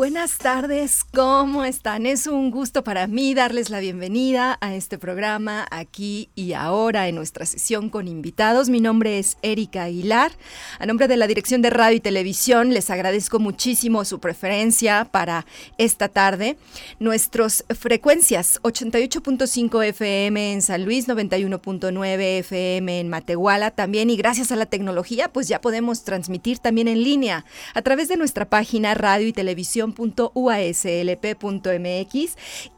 Buenas tardes, ¿cómo están? Es un gusto para mí darles la bienvenida a este programa aquí y ahora en nuestra sesión con invitados. Mi nombre es Erika Aguilar. A nombre de la Dirección de Radio y Televisión les agradezco muchísimo su preferencia para esta tarde. Nuestras frecuencias 88.5 FM en San Luis, 91.9 FM en Matehuala también y gracias a la tecnología pues ya podemos transmitir también en línea a través de nuestra página radio y televisión .uaslp.mx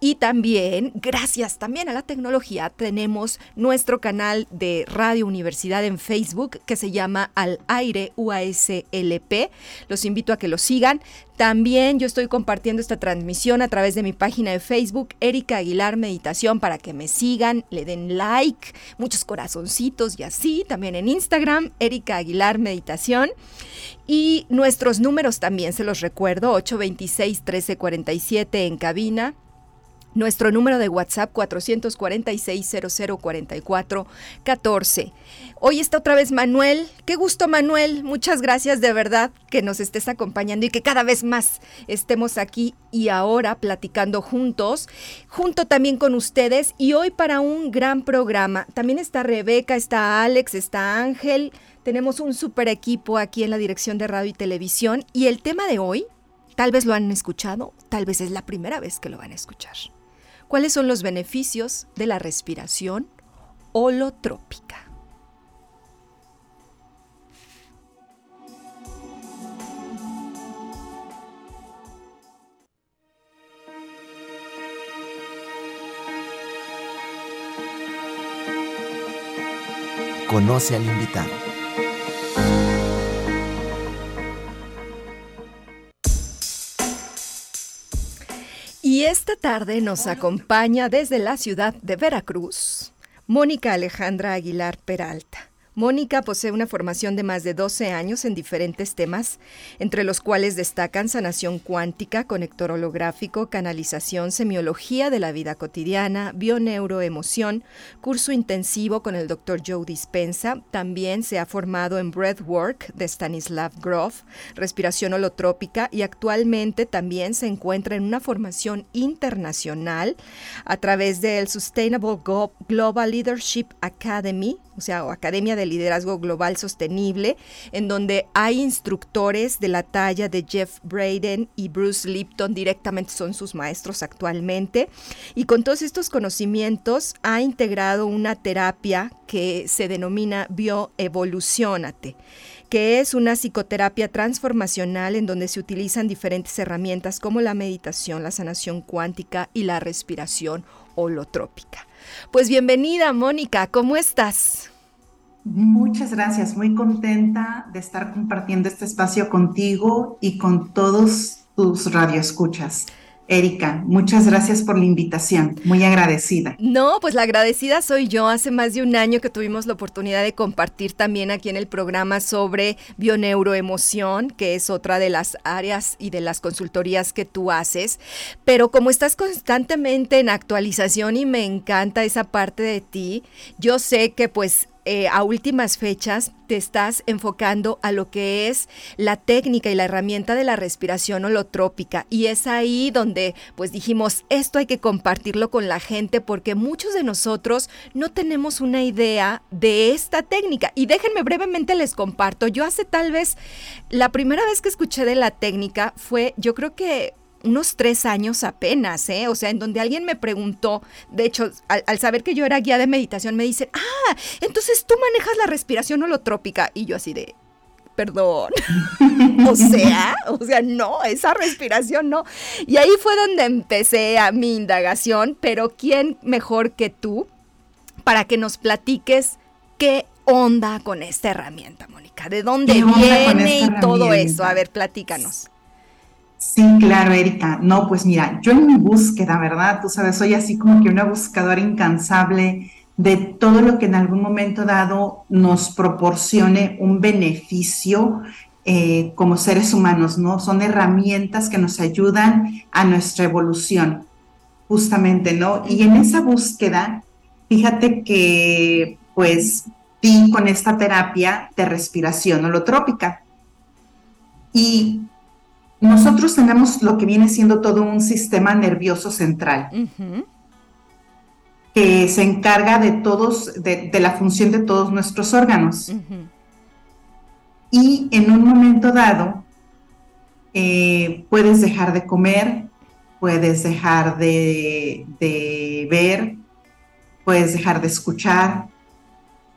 y también, gracias también a la tecnología, tenemos nuestro canal de Radio Universidad en Facebook que se llama Al Aire UASLP. Los invito a que lo sigan. También yo estoy compartiendo esta transmisión a través de mi página de Facebook, Erika Aguilar Meditación, para que me sigan, le den like, muchos corazoncitos y así. También en Instagram, Erika Aguilar Meditación. Y nuestros números también se los recuerdo, 826-1347 en cabina, nuestro número de WhatsApp 446-0044-14. Hoy está otra vez Manuel. Qué gusto Manuel. Muchas gracias de verdad que nos estés acompañando y que cada vez más estemos aquí y ahora platicando juntos, junto también con ustedes y hoy para un gran programa. También está Rebeca, está Alex, está Ángel. Tenemos un super equipo aquí en la dirección de radio y televisión y el tema de hoy, tal vez lo han escuchado, tal vez es la primera vez que lo van a escuchar. ¿Cuáles son los beneficios de la respiración holotrópica? Conoce al invitado. Y esta tarde nos acompaña desde la ciudad de Veracruz, Mónica Alejandra Aguilar Peralta. Mónica posee una formación de más de 12 años en diferentes temas, entre los cuales destacan sanación cuántica, conector holográfico, canalización, semiología de la vida cotidiana, bioneuroemoción, curso intensivo con el Dr. Joe Dispensa. También se ha formado en Breathwork de Stanislav Grof, respiración holotrópica y actualmente también se encuentra en una formación internacional a través del Sustainable Global Leadership Academy o sea, Academia de Liderazgo Global Sostenible, en donde hay instructores de la talla de Jeff Braden y Bruce Lipton, directamente son sus maestros actualmente, y con todos estos conocimientos ha integrado una terapia que se denomina Bioevolucionate que es una psicoterapia transformacional en donde se utilizan diferentes herramientas como la meditación, la sanación cuántica y la respiración holotrópica. Pues bienvenida, Mónica, ¿cómo estás? Muchas gracias, muy contenta de estar compartiendo este espacio contigo y con todos tus radioescuchas. Erika, muchas gracias por la invitación, muy agradecida. No, pues la agradecida soy yo. Hace más de un año que tuvimos la oportunidad de compartir también aquí en el programa sobre bioneuroemoción, que es otra de las áreas y de las consultorías que tú haces. Pero como estás constantemente en actualización y me encanta esa parte de ti, yo sé que pues eh, a últimas fechas te estás enfocando a lo que es la técnica y la herramienta de la respiración holotrópica. Y es ahí donde pues dijimos esto hay que compartirlo con la gente porque muchos de nosotros no tenemos una idea de esta técnica. Y déjenme brevemente les comparto. Yo hace tal vez la primera vez que escuché de la técnica fue yo creo que unos tres años apenas, ¿eh? O sea, en donde alguien me preguntó, de hecho, al, saber que yo era guía de meditación, me dicen, ah, entonces tú manejas la respiración holotrópica. Y yo así de, perdón. o sea, o sea, no, esa respiración no. Y ahí fue donde empecé a mi indagación, pero ¿quién mejor que tú para que nos platiques qué onda con esta herramienta, Mónica? ¿De dónde viene y todo eso? A ver, platícanos. Sí, claro, Erika. No, pues mira, yo en mi búsqueda, ¿verdad? Tú sabes, soy así como que una buscadora incansable de todo lo que en algún momento dado nos proporcione un beneficio eh, como seres humanos, ¿no? Son herramientas que nos ayudan a nuestra evolución, justamente, ¿no? Y en esa búsqueda, fíjate que, pues, vi con esta terapia de respiración holotrópica. Y nosotros tenemos lo que viene siendo todo un sistema nervioso central. que se encarga de todos, de, la función de todos nuestros órganos y en un momento dado eh, puedes dejar de comer, puedes dejar de, ver, puedes dejar de escuchar,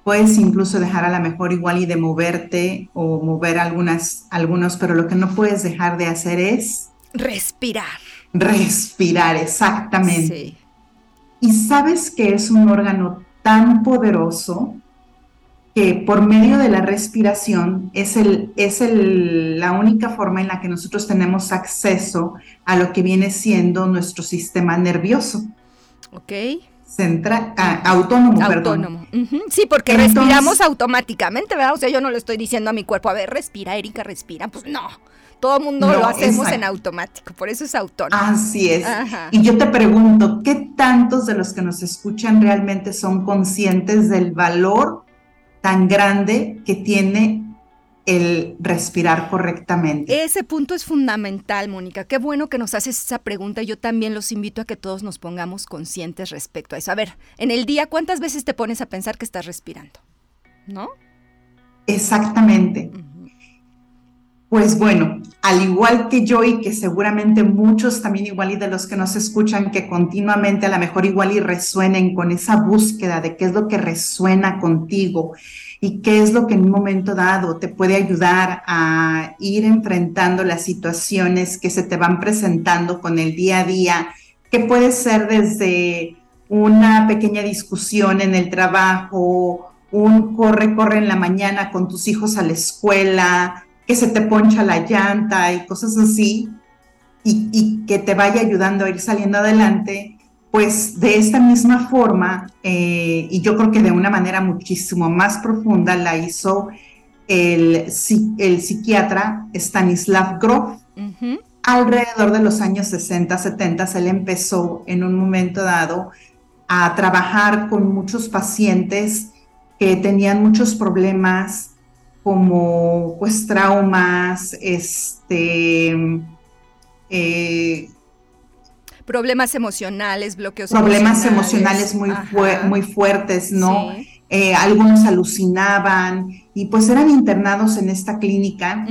puedes incluso dejar a la mejor igual y de moverte o mover algunas, algunos, pero lo que no puedes dejar de hacer es... Respirar. Respirar, exactamente. Y sabes que es un órgano tan poderoso que por medio de la respiración es, el, es el, la única forma en la que nosotros tenemos acceso a lo que viene siendo nuestro sistema nervioso. Ok. Centra, ah, autónomo, autónomo. Sí, porque respiramos automáticamente, ¿verdad? O sea, yo no le estoy diciendo a mi cuerpo, a ver, respira, Erika, respira. Pues no, todo el mundo lo hacemos en automático, por eso es autónomo. Así es. Y yo te pregunto, ¿qué tantos de los que nos escuchan realmente son conscientes del valor tan grande que tiene el respirar correctamente. Ese punto es fundamental, Mónica. Qué bueno que nos haces esa pregunta. Yo también los invito a que todos nos pongamos conscientes respecto a eso. A ver, en el día, ¿cuántas veces te pones a pensar que estás respirando? ¿No? Exactamente. Pues bueno, al igual que yo y que seguramente muchos también igual y de los que nos escuchan que continuamente a lo mejor igual y resuenen con esa búsqueda de qué es lo que resuena contigo y qué es lo que en un momento dado te puede ayudar a ir enfrentando las situaciones que se te van presentando con el día a día, que puede ser desde una pequeña discusión en el trabajo, un corre, corre en la mañana con tus hijos a la escuela, que se te poncha la llanta y cosas así, y, que te vaya ayudando a ir saliendo adelante, pues de esta misma forma, eh, y yo creo que de una manera muchísimo más profunda, la hizo el, el psiquiatra Stanislav Grof. Alrededor de los años 60, 70, él empezó en un momento dado a trabajar con muchos pacientes que tenían muchos problemas como pues traumas, este... Eh, problemas emocionales, bloqueos problemas emocionales, muy, muy fuertes, ¿no? Eh, algunos alucinaban y pues eran internados en esta clínica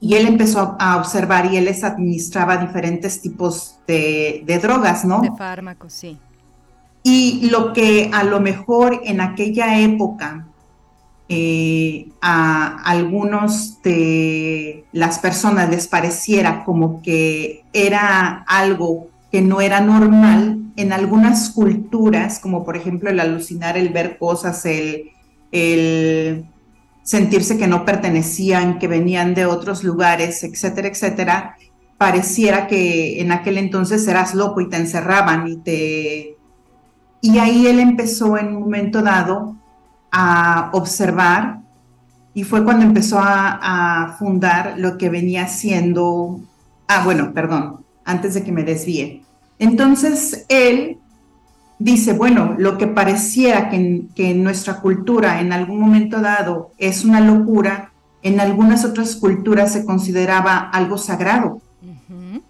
y él empezó a, observar y él les administraba diferentes tipos de, de drogas, ¿no? De fármacos, sí. Y lo que a lo mejor en aquella época eh, a algunos de las personas les pareciera como que era algo que no era normal, en algunas culturas, como por ejemplo el alucinar, el ver cosas, el, sentirse que no pertenecían, que venían de otros lugares, etcétera, etcétera, pareciera que en aquel entonces eras loco y te encerraban y te... Y ahí él empezó en un momento dado a observar y fue cuando empezó a, fundar lo que venía siendo, ah, bueno, perdón, antes de que me desvíe. Entonces él dice, bueno, lo que pareciera que en, nuestra cultura en algún momento dado es una locura, en algunas otras culturas se consideraba algo sagrado.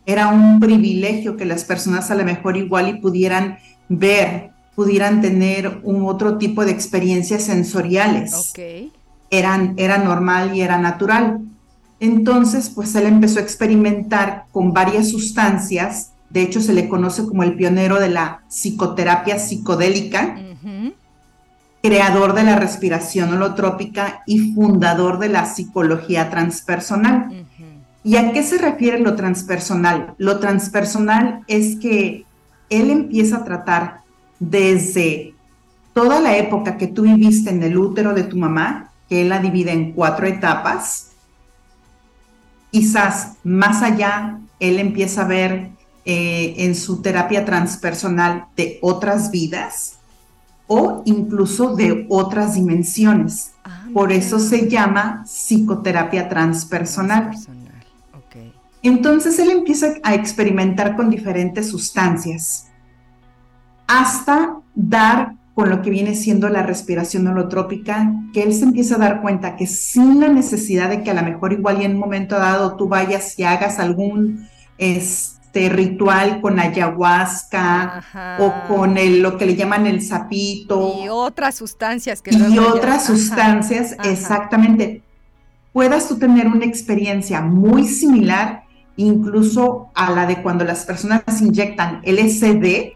Era un privilegio que las personas a lo mejor igual y pudieran ver pudieran tener un otro tipo de experiencias sensoriales. Eran, era normal y era natural. Entonces, pues él empezó a experimentar con varias sustancias. De hecho, se le conoce como el pionero de la psicoterapia psicodélica, creador de la respiración holotrópica y fundador de la psicología transpersonal. ¿Y a qué se refiere lo transpersonal? Lo transpersonal es que él empieza a tratar desde toda la época que tú viviste en el útero de tu mamá, que él la divide en cuatro etapas, quizás más allá, él empieza a ver eh, en su terapia transpersonal de otras vidas o incluso de otras dimensiones. Ah, Por eso se llama psicoterapia transpersonal. Entonces él empieza a experimentar con diferentes sustancias hasta dar con lo que viene siendo la respiración holotrópica, que él se empieza a dar cuenta que sin la necesidad de que a lo mejor igual y en un momento dado tú vayas y hagas algún este ritual con ayahuasca o con el, lo que le llaman el sapito. Y otras sustancias que... Y otras sustancias, exactamente. Puedas tú tener una experiencia muy similar incluso a la de cuando las personas inyectan LSD.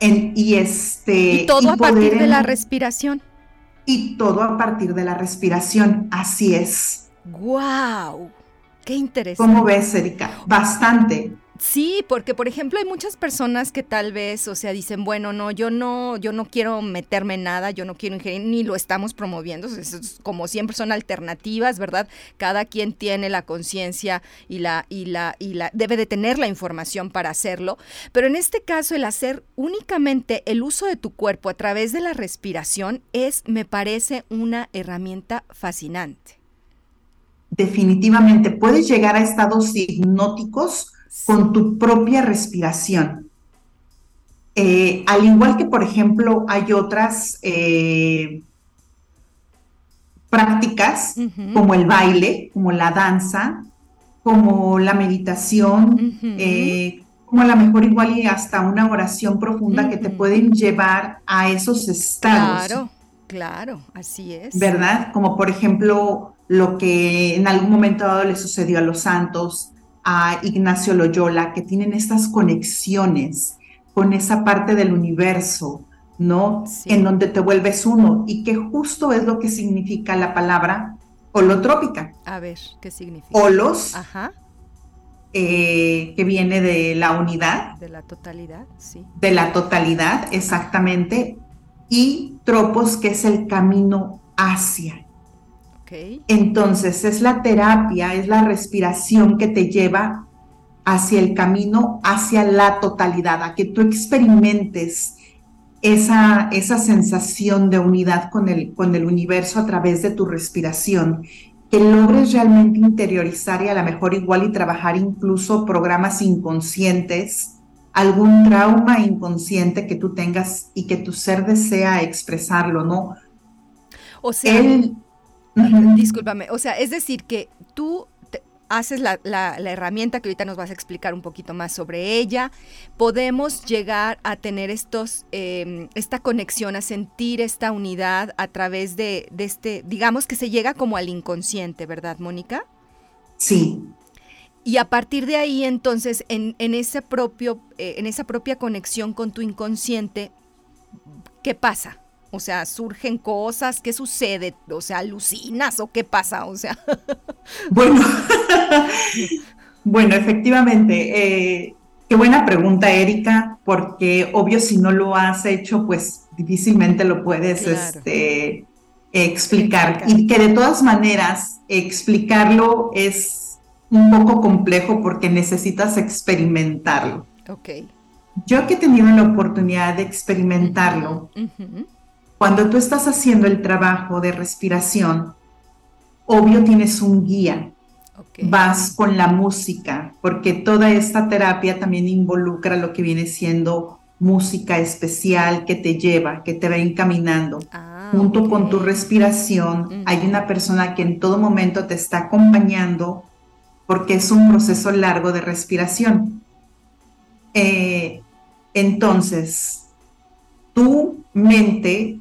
Y este. Y todo a partir de la respiración. Y todo a partir de la respiración, así es. ¡Guau! ¡Qué interesante! ¿Cómo ves, Erika? Bastante. Sí, porque por ejemplo hay muchas personas que tal vez, o sea, dicen, bueno, no, yo no, yo no quiero meterme en nada, yo no quiero ingerir, ni lo estamos promoviendo, como siempre son alternativas, ¿verdad? Cada quien tiene la conciencia y la, y la, y la, debe de tener la información para hacerlo. Pero en este caso, el hacer únicamente el uso de tu cuerpo a través de la respiración es, me parece, una herramienta fascinante. Definitivamente, puedes llegar a estados hipnóticos con tu propia respiración. Eh, al igual que, por ejemplo, hay otras eh, prácticas como el baile, como la danza, como la meditación, eh, como a lo mejor igual y hasta una oración profunda que te pueden llevar a esos estados. Claro, claro, así es. ¿Verdad? Como por ejemplo lo que en algún momento dado le sucedió a los santos, a Ignacio Loyola, que tienen estas conexiones con esa parte del universo, ¿no? En donde te vuelves uno y que justo es lo que significa la palabra holotrópica. A ver, ¿qué significa? Holos, Ajá. Eh, que viene de la unidad. De la totalidad, sí. De la totalidad, exactamente. Y tropos, que es el camino hacia. Entonces es la terapia, es la respiración que te lleva hacia el camino, hacia la totalidad, a que tú experimentes esa, esa sensación de unidad con el, con el universo a través de tu respiración, que logres realmente interiorizar y a lo mejor igual y trabajar incluso programas inconscientes, algún trauma inconsciente que tú tengas y que tu ser desea expresarlo, ¿no? O sea, Discúlpame, o sea, es decir, que tú haces la, herramienta que ahorita nos vas a explicar un poquito más sobre ella, podemos llegar a tener estos, em, esta conexión, a sentir esta unidad a través de, este, digamos que se llega como al inconsciente, ¿verdad, Mónica? Sí. Y a partir de ahí, entonces, en, ese propio, eh, en esa propia conexión con tu inconsciente, ¿qué pasa? O sea, surgen cosas, ¿qué sucede? O sea, alucinas o qué pasa? O sea. Bueno, bueno, efectivamente. Eh, qué buena pregunta, Erika, porque obvio si no lo has hecho, pues difícilmente lo puedes este, explicar. Y que de todas maneras, explicarlo es un poco complejo porque necesitas experimentarlo. Ok. Yo que he tenido la oportunidad de experimentarlo, cuando tú estás haciendo el trabajo de respiración, obvio tienes un guía. Vas con la música, porque toda esta terapia también involucra lo que viene siendo música especial que te lleva, que te va encaminando. Ah, Junto con tu respiración, hay una persona que en todo momento te está acompañando porque es un proceso largo de respiración. Eh, entonces, tu mente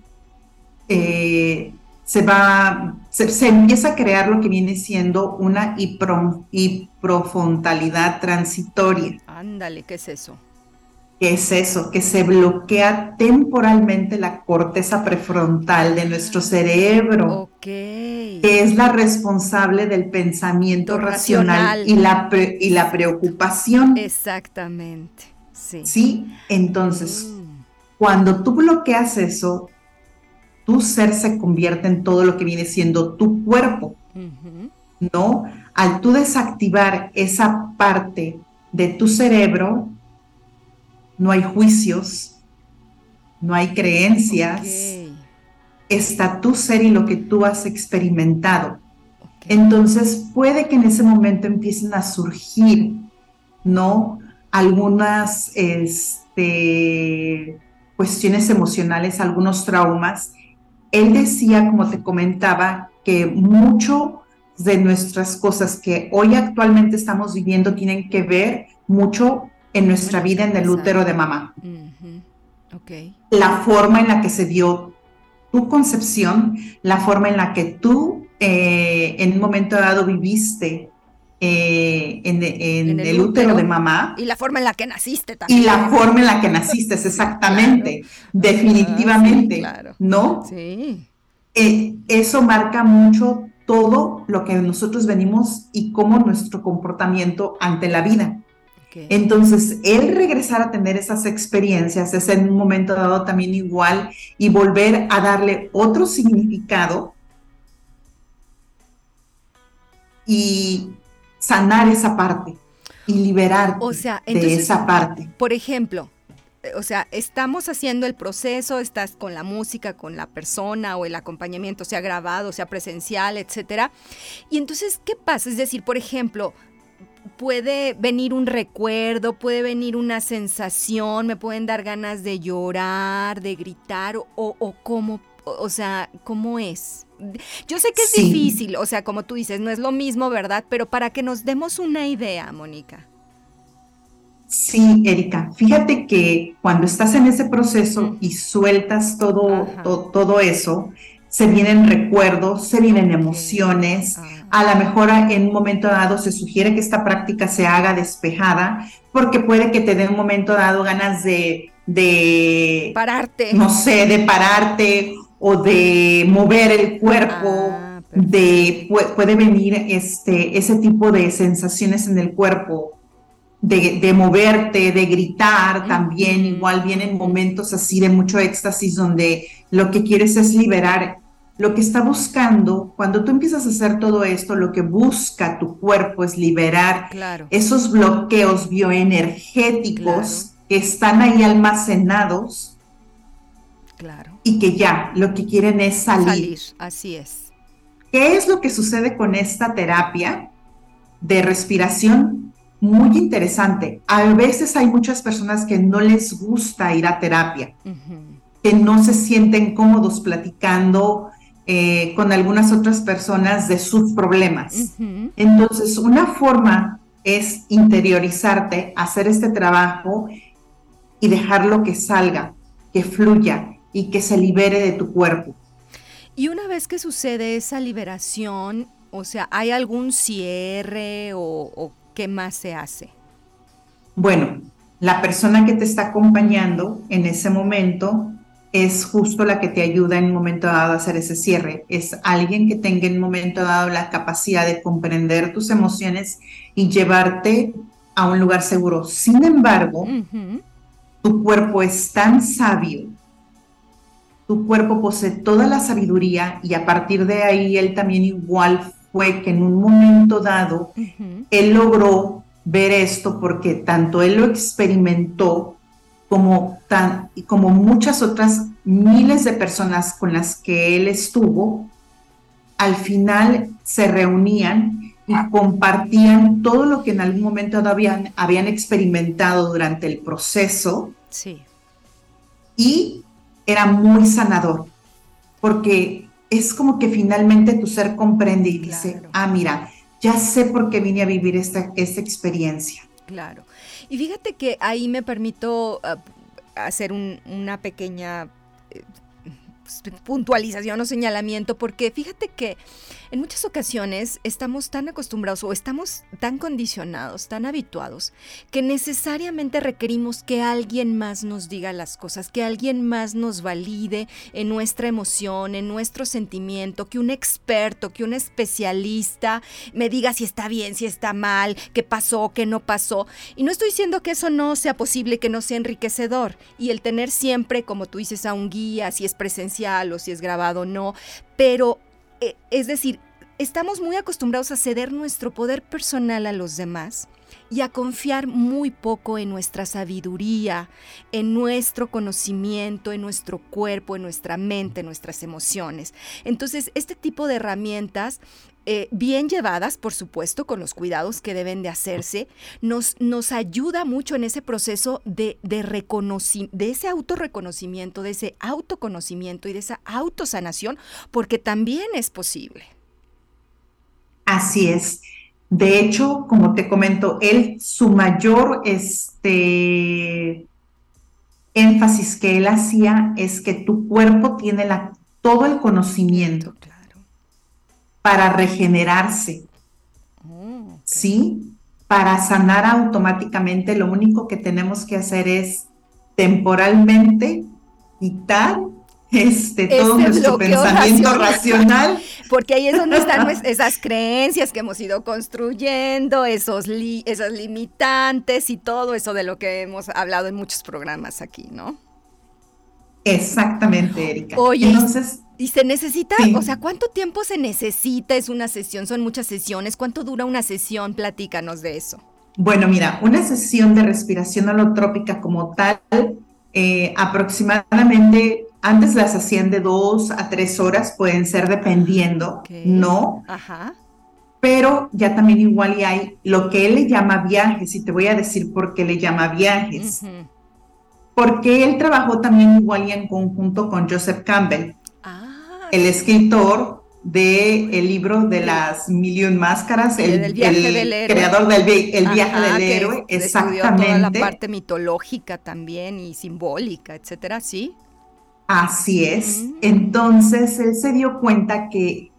eh, se va, se, empieza a crear lo que viene siendo una hiprofrontalidad transitoria. Ándale, ¿qué es eso? ¿Qué es eso? Que se bloquea temporalmente la corteza prefrontal de nuestro cerebro. Ok. Que es la responsable del pensamiento racional, y, la y la preocupación. Exactamente. Sí. Sí, entonces. Mm Cuando tú bloqueas eso, tu ser se convierte en todo lo que viene siendo tu cuerpo, ¿no? Al tú desactivar esa parte de tu cerebro, no hay juicios, no hay creencias, está tu ser y lo que tú has experimentado. Entonces puede que en ese momento empiecen a surgir, ¿no? Algunas este, cuestiones emocionales, algunos traumas. Él decía, como te comentaba, que mucho de nuestras cosas que hoy actualmente estamos viviendo tienen que ver mucho en nuestra vida en el útero de mamá. La forma en la que se dio tu concepción, la forma en la que tú eh, en un momento dado viviste eh, en, el, útero, de mamá. Y la forma en la que naciste también. Y la forma en la que naciste, exactamente, definitivamente, ¿no? Sí. Eh, eso marca mucho todo lo que nosotros venimos y cómo nuestro comportamiento ante la vida. Entonces, el regresar a tener esas experiencias es en un momento dado también igual y volver a darle otro significado y sanar esa parte y liberar o sea, de esa parte. Por ejemplo, eh, o sea, estamos haciendo el proceso, estás con la música, con la persona o el acompañamiento, sea grabado, sea presencial, etcétera. Y entonces, ¿qué pasa? Es decir, por ejemplo, puede venir un recuerdo, puede venir una sensación, me pueden dar ganas de llorar, de gritar o, o cómo, o sea, cómo es. Yo sé que es difícil, o sea, como tú dices, no es lo mismo, ¿verdad? Pero para que nos demos una idea, Mónica. Sí, Erika, fíjate que cuando estás en ese proceso y sueltas todo, todo eso, se vienen recuerdos, se vienen emociones. Ah. A lo mejor en un momento dado se sugiere que esta práctica se haga despejada, porque puede que te dé un momento dado ganas de, de pararte. No sé, de pararte o de mover el cuerpo. Ah, de puede venir este ese tipo de sensaciones en el cuerpo de, de, moverte, de gritar también, igual vienen momentos así de mucho éxtasis donde lo que quieres es liberar lo que está buscando, cuando tú empiezas a hacer todo esto, lo que busca tu cuerpo es liberar esos bloqueos bioenergéticos que están ahí almacenados. Claro. Y que ya lo que quieren es salir. Salir, así es. ¿Qué es lo que sucede con esta terapia de respiración? Muy interesante. A veces hay muchas personas que no les gusta ir a terapia, que no se sienten cómodos platicando, eh, con algunas otras personas de sus problemas. Entonces, una forma es interiorizarte, hacer este trabajo y dejarlo que salga, que fluya y que se libere de tu cuerpo. Y una vez que sucede esa liberación, o sea, ¿hay algún cierre o, o qué más se hace? Bueno, la persona que te está acompañando en ese momento es justo la que te ayuda en un momento dado a hacer ese cierre. Es alguien que tenga en un momento dado la capacidad de comprender tus emociones y llevarte a un lugar seguro. Sin embargo, tu cuerpo es tan sabio, tu cuerpo posee toda la sabiduría y a partir de ahí él también igual fue que en un momento dado él logró ver esto porque tanto él lo experimentó como, tan, como muchas otras miles de personas con las que él estuvo, al final se reunían y compartían todo lo que en algún momento habían, habían experimentado durante el proceso. Sí. Y era muy sanador, porque es como que finalmente tu ser comprende y dice, ah, mira, ya sé por qué vine a vivir esta, esta experiencia. Claro. Y fíjate que ahí me permito ah, hacer una pequeña eh, puntualización o señalamiento, porque fíjate que En muchas ocasiones estamos tan acostumbrados o estamos tan condicionados, tan habituados, que necesariamente requerimos que alguien más nos diga las cosas, que alguien más nos valide en nuestra emoción, en nuestro sentimiento, que un experto, que un especialista me diga si está bien, si está mal, qué pasó, qué no pasó. Y no estoy diciendo que eso no sea posible, que no sea enriquecedor. Y el tener siempre, como tú dices, a un guía, si es presencial o si es grabado o no, pero es decir, estamos muy acostumbrados a ceder nuestro poder personal a los demás y a confiar muy poco en nuestra sabiduría, en nuestro conocimiento, en nuestro cuerpo, en nuestra mente, en nuestras emociones. Entonces, este tipo de herramientas eh, bien llevadas, por supuesto, con los cuidados que deben de hacerse, nos, nos ayuda mucho en ese proceso de, de, de ese autorreconocimiento, de ese autoconocimiento y de esa autosanación, porque también es posible. Así es. De hecho, como te comento, él, su mayor este, énfasis que él hacía es que tu cuerpo tiene la, todo el conocimiento para regenerarse. Oh, ¿Sí? Para sanar automáticamente, lo único que tenemos que hacer es temporalmente quitar este, todo nuestro pensamiento racional. Porque ahí es donde están esas creencias que hemos ido construyendo, esos esas limitantes y todo eso de lo que hemos hablado en muchos programas aquí, ¿no? Exactamente, Erika. Oye, Entonces, ¿y se necesita? O sea, ¿cuánto tiempo se necesita? ¿Es una sesión? ¿Son muchas sesiones? ¿Cuánto dura una sesión? Platícanos de eso. Bueno, mira, una sesión de respiración holotrópica como tal, eh, aproximadamente antes las hacían de dos a tres horas, pueden ser dependiendo, ¿no? Ajá. Pero ya también igual y hay lo que él le llama viajes, y te voy a decir por qué le llama viajes. Porque él trabajó también igual y en conjunto con Joseph Campbell, el escritor del el libro de las Million Máscaras, el, creador del el viaje del héroe, exactamente. Toda la parte mitológica también y simbólica, etcétera, ¿sí? Así es. Mm. Entonces él se dio cuenta que,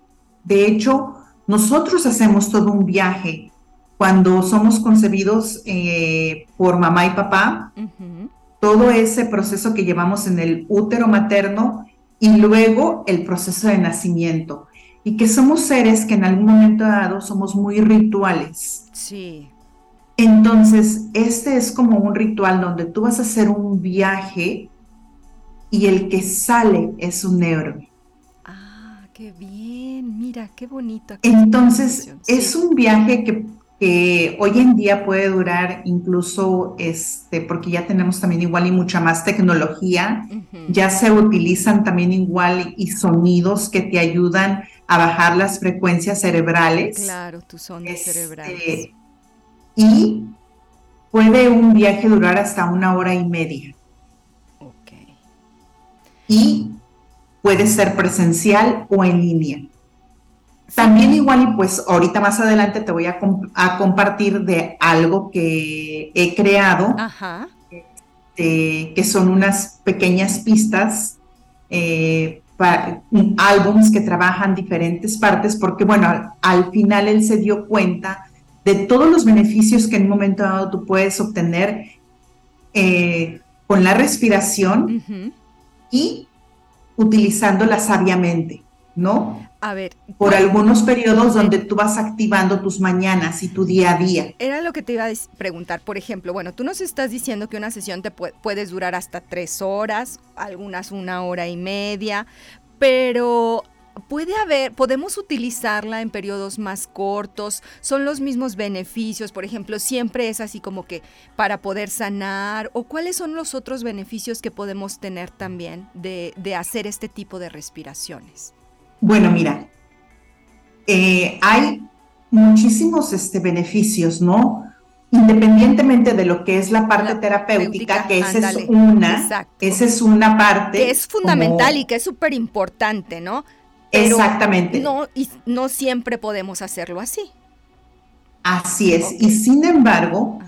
de hecho, nosotros hacemos todo un viaje cuando somos concebidos eh, por mamá y papá, todo ese proceso que llevamos en el útero materno y luego el proceso de nacimiento. Y que somos seres que en algún momento dado somos muy rituales. Sí. Entonces, este es como un ritual donde tú vas a hacer un viaje y el que sale es un héroe. Ah, qué bien, mira, qué bonito. Entonces, es un viaje que, hoy en día puede durar incluso, este, porque ya tenemos también igual y mucha más tecnología, ya se utilizan también igual y sonidos que te ayudan a bajar las frecuencias cerebrales. Claro, tus ondas este, cerebrales. Y puede un viaje durar hasta una hora y media y puede ser presencial o en línea. También igual y pues ahorita más adelante te voy a, compartir de algo que he creado, este, que son unas pequeñas pistas, eh, para, álbums que trabajan diferentes partes, porque bueno, al, final él se dio cuenta de todos los beneficios que en un momento dado tú puedes obtener eh, con la respiración y utilizándola sabiamente, ¿no? A ver. Por algunos periodos donde tú vas activando tus mañanas y tu día a día. Era lo que te iba a preguntar. Por ejemplo, bueno, tú nos estás diciendo que una sesión te puedes durar hasta tres horas, algunas una hora y media, pero puede haber, podemos utilizarla en periodos más cortos, son los mismos beneficios, por ejemplo, siempre es así como que para poder sanar, o cuáles son los otros beneficios que podemos tener también de, hacer este tipo de respiraciones. Bueno, mira, eh, hay muchísimos este, beneficios, ¿no? Independientemente de lo que es la parte terapéutica, que esa es una, esa es una parte. Que es fundamental y que es súper importante, ¿no? Exactamente. No, y no siempre podemos hacerlo así. Así es. Y sin embargo,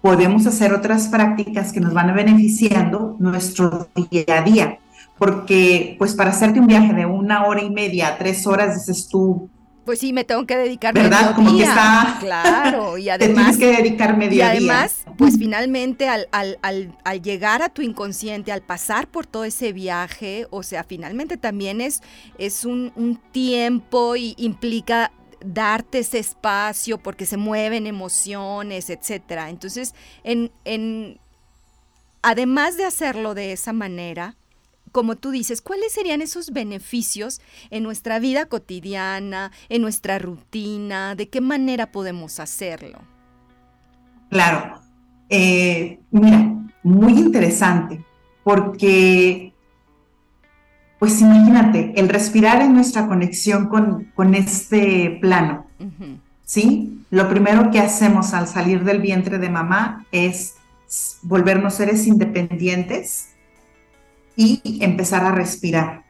podemos hacer otras prácticas que nos van beneficiando nuestro día a día. Porque, pues, para hacerte un viaje de una hora y media a tres horas, dices tú, Pues sí, me tengo que dedicar ¿verdad? Como que está. Claro, y además. Te tienes que dedicar medio Y además, pues finalmente al, al, al, al, llegar a tu inconsciente, al pasar por todo ese viaje, o sea, finalmente también es, es un, un tiempo y implica darte ese espacio porque se mueven emociones, etcétera. Entonces, en, en, además de hacerlo de esa manera, como tú dices, ¿cuáles serían esos beneficios en nuestra vida cotidiana, en nuestra rutina? ¿De qué manera podemos hacerlo? Claro. Eh, mira, muy interesante, porque, pues imagínate, el respirar en nuestra conexión con, con este plano, ¿sí? Lo primero que hacemos al salir del vientre de mamá es volvernos seres independientes y empezar a respirar.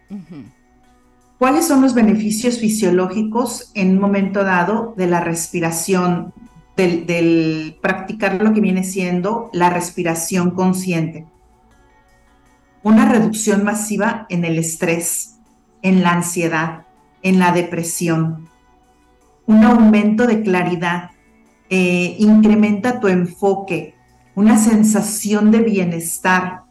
¿Cuáles son los beneficios fisiológicos en un momento dado de la respiración, del, practicar lo que viene siendo la respiración consciente? Una reducción masiva en el estrés, en la ansiedad, en la depresión, un aumento de claridad, eh, incrementa tu enfoque, una sensación de bienestar,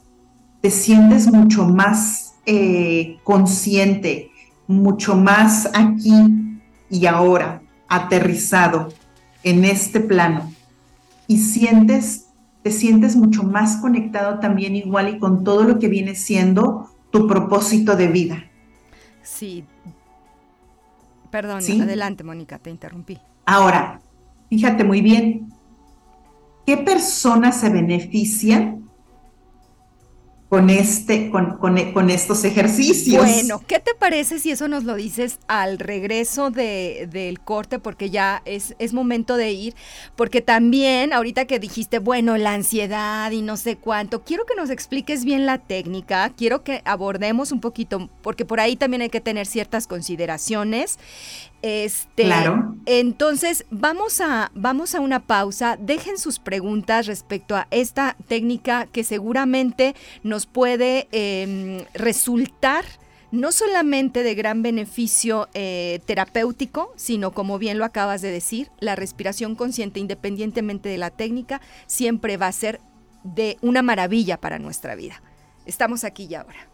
te sientes mucho más eh, consciente, mucho más aquí y ahora, aterrizado en este plano. Y sientes, te sientes mucho más conectado también igual y con todo lo que viene siendo tu propósito de vida. Sí. Perdón, adelante, Mónica, te interrumpí. Ahora, fíjate muy bien, ¿qué persona se beneficia con, este, con, con, estos ejercicios. Bueno, ¿qué te parece si eso nos lo dices al regreso de, del corte? Porque ya es, es momento de ir. Porque también, ahorita que dijiste, bueno, la ansiedad y no sé cuánto, quiero que nos expliques bien la técnica, quiero que abordemos un poquito, porque por ahí también hay que tener ciertas consideraciones. Este, claro. Entonces, vamos a, vamos a una pausa. Dejen sus preguntas respecto a esta técnica que seguramente nos puede em, resultar no solamente de gran beneficio eh, terapéutico, sino como bien lo acabas de decir, la respiración consciente, independientemente de la técnica, siempre va a ser de una maravilla para nuestra vida. Estamos aquí y ahora.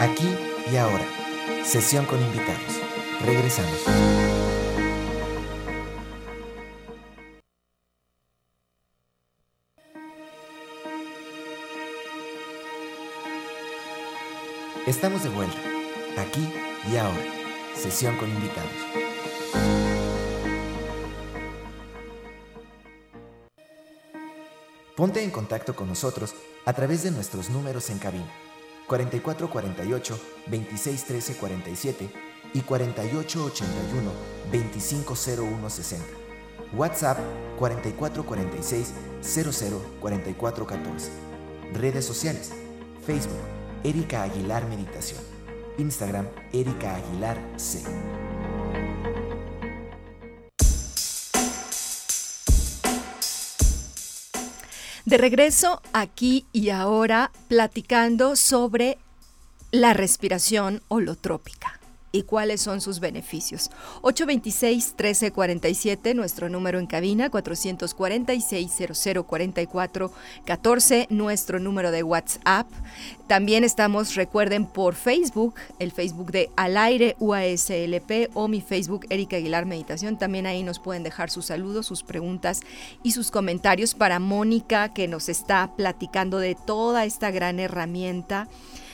Aquí y ahora. Sesión con invitados. Regresamos. Estamos de vuelta. Aquí y ahora. Sesión con invitados. Ponte en contacto con nosotros a través de nuestros números en cabina 4448 2613 47 y 4881 250160. WhatsApp 4446 004414. Redes sociales: Facebook Erika Aguilar Meditación. Instagram Erika Aguilar C. De regreso aquí y ahora platicando sobre la respiración holotrópica y cuáles son sus beneficios. 826-1347, nuestro número en cabina, 446-0044-14, nuestro número de WhatsApp. También estamos, recuerden, por Facebook, el Facebook de Al Aire UASLP o mi Facebook Erika Aguilar Meditación. También ahí nos pueden dejar sus saludos, sus preguntas y sus comentarios para Mónica, que nos está platicando de toda esta gran herramienta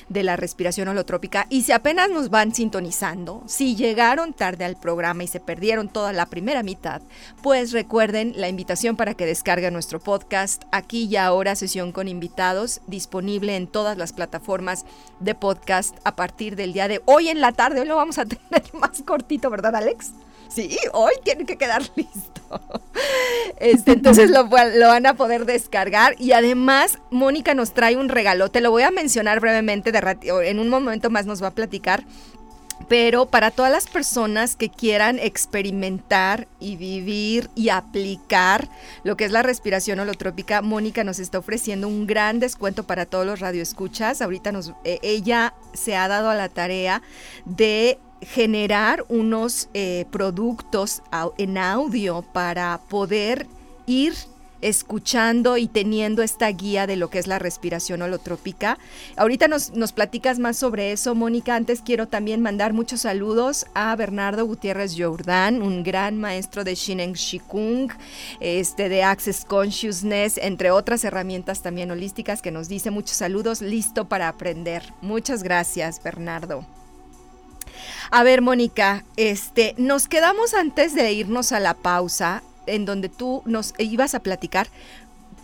de la respiración holotrópica. Y si apenas nos van sintonizando, si llegaron tarde al programa y se perdieron toda la primera mitad, pues recuerden la invitación para que descarguen nuestro podcast aquí y ahora sesión con invitados disponible en todas las plataformas de podcast a partir del día de hoy en la tarde. Hoy lo vamos a tener más cortito, ¿verdad, Alex? Sí, hoy tiene que quedar listo. Este, entonces lo, lo, van a poder descargar y además Mónica nos trae un regalo. Te lo voy a mencionar brevemente, en un momento más nos va a platicar pero para todas las personas que quieran experimentar y vivir y aplicar lo que es la respiración holotrópica, Mónica nos está ofreciendo un gran descuento para todos los radioescuchas. Ahorita eh, ella se ha dado a la tarea de generar unos eh, productos en audio para poder ir escuchando y teniendo esta guía de lo que es la respiración holotrópica. Ahorita nos, platicas más sobre eso, Mónica. Antes quiero también mandar muchos saludos a Bernardo Gutiérrez Jordan, un gran maestro de Shinen Shikung, este, de Access Consciousness, entre otras herramientas también holísticas, que nos dice muchos saludos, listo para aprender. Muchas gracias, Bernardo. A ver, Mónica, este, nos quedamos antes de irnos a la pausa en donde tú nos ibas a platicar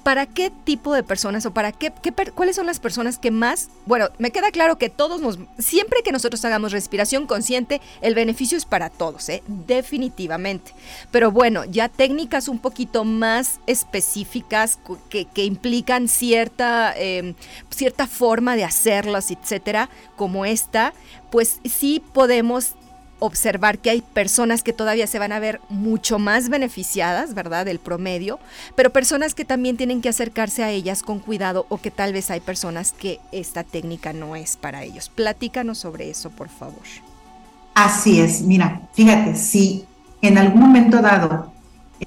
¿para qué tipo de personas o para qué, cuáles son las personas que más, bueno, me queda claro que todos nos, siempre que nosotros hagamos respiración consciente, el beneficio es para todos, ¿eh? definitivamente. Pero bueno, ya técnicas un poquito más específicas que, implican cierta, em, cierta forma de hacerlas, etcétera, como esta, pues sí podemos observar que hay personas que todavía se van a ver mucho más beneficiadas, ¿verdad? Del promedio, pero personas que también tienen que acercarse a ellas con cuidado o que tal vez hay personas que esta técnica no es para ellos. Platícanos sobre eso, por favor. Así es, mira, fíjate, si en algún momento dado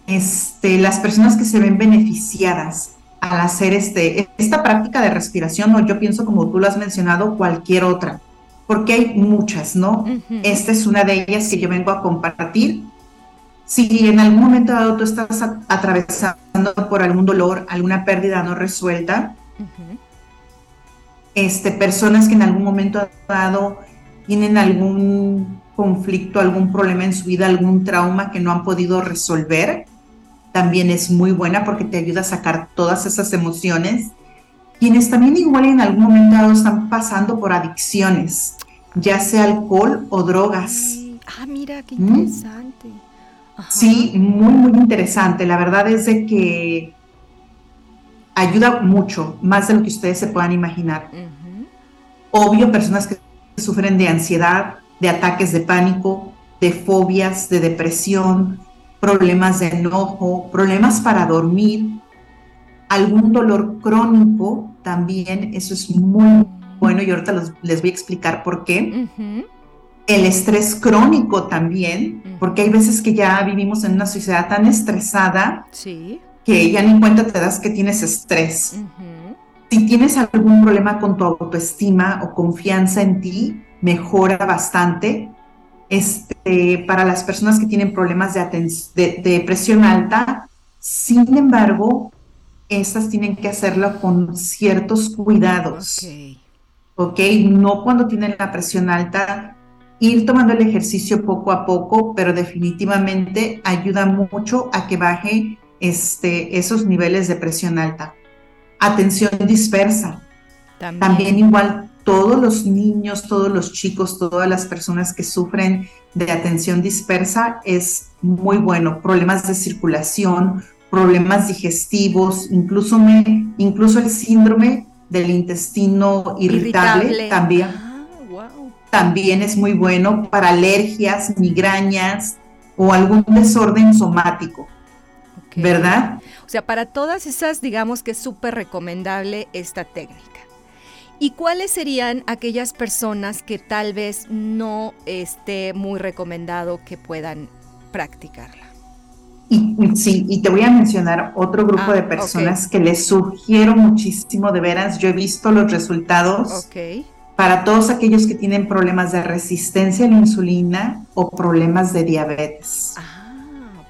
este, las personas que se ven beneficiadas al hacer este, esta práctica de respiración, o yo pienso como tú lo has mencionado, cualquier otra, porque hay muchas, ¿no? Esta es una de ellas que yo vengo a compartir. Si en algún momento dado tú estás atravesando por algún dolor, alguna pérdida no resuelta, este, personas que en algún momento dado tienen algún conflicto, algún problema en su vida, algún trauma que no han podido resolver, también es muy buena porque te ayuda a sacar todas esas emociones quienes también igual en algún momento dado están pasando por adicciones, ya sea alcohol o drogas. Ah, mira, qué ¿Mm? interesante. Sí, muy, muy interesante. La verdad es de que ayuda mucho, más de lo que ustedes se puedan imaginar. Obvio, personas que sufren de ansiedad, de ataques de pánico, de fobias, de depresión, problemas de enojo, problemas para dormir, algún dolor crónico, también eso es muy bueno y ahorita les voy a explicar por qué. El estrés crónico también, porque hay veces que ya vivimos en una sociedad tan estresada que ya ni cuenta te das que tienes estrés. Si tienes algún problema con tu autoestima o confianza en ti, mejora bastante. Este, para las personas que tienen problemas de, de, de presión alta, sin embargo, estas tienen que hacerlo con ciertos cuidados. ok, no cuando tienen la presión alta, ir tomando el ejercicio poco a poco, pero definitivamente ayuda mucho a que baje este, esos niveles de presión alta. Atención dispersa. También. También igual todos los niños, todos los chicos, todas las personas que sufren de atención dispersa es muy bueno. Problemas de circulación, problemas digestivos, incluso, me, incluso el síndrome del intestino irritable, también. Ah, también es muy bueno para alergias, migrañas o algún desorden somático. ¿Verdad? O sea, para todas esas, digamos que es súper recomendable esta técnica. ¿Y cuáles serían aquellas personas que tal vez no esté muy recomendado que puedan practicarla? Y, sí, y te voy a mencionar otro grupo de ah, personas que les sugiero muchísimo, de veras, yo he visto los resultados para todos aquellos que tienen problemas de resistencia a la insulina o problemas de diabetes. Ah,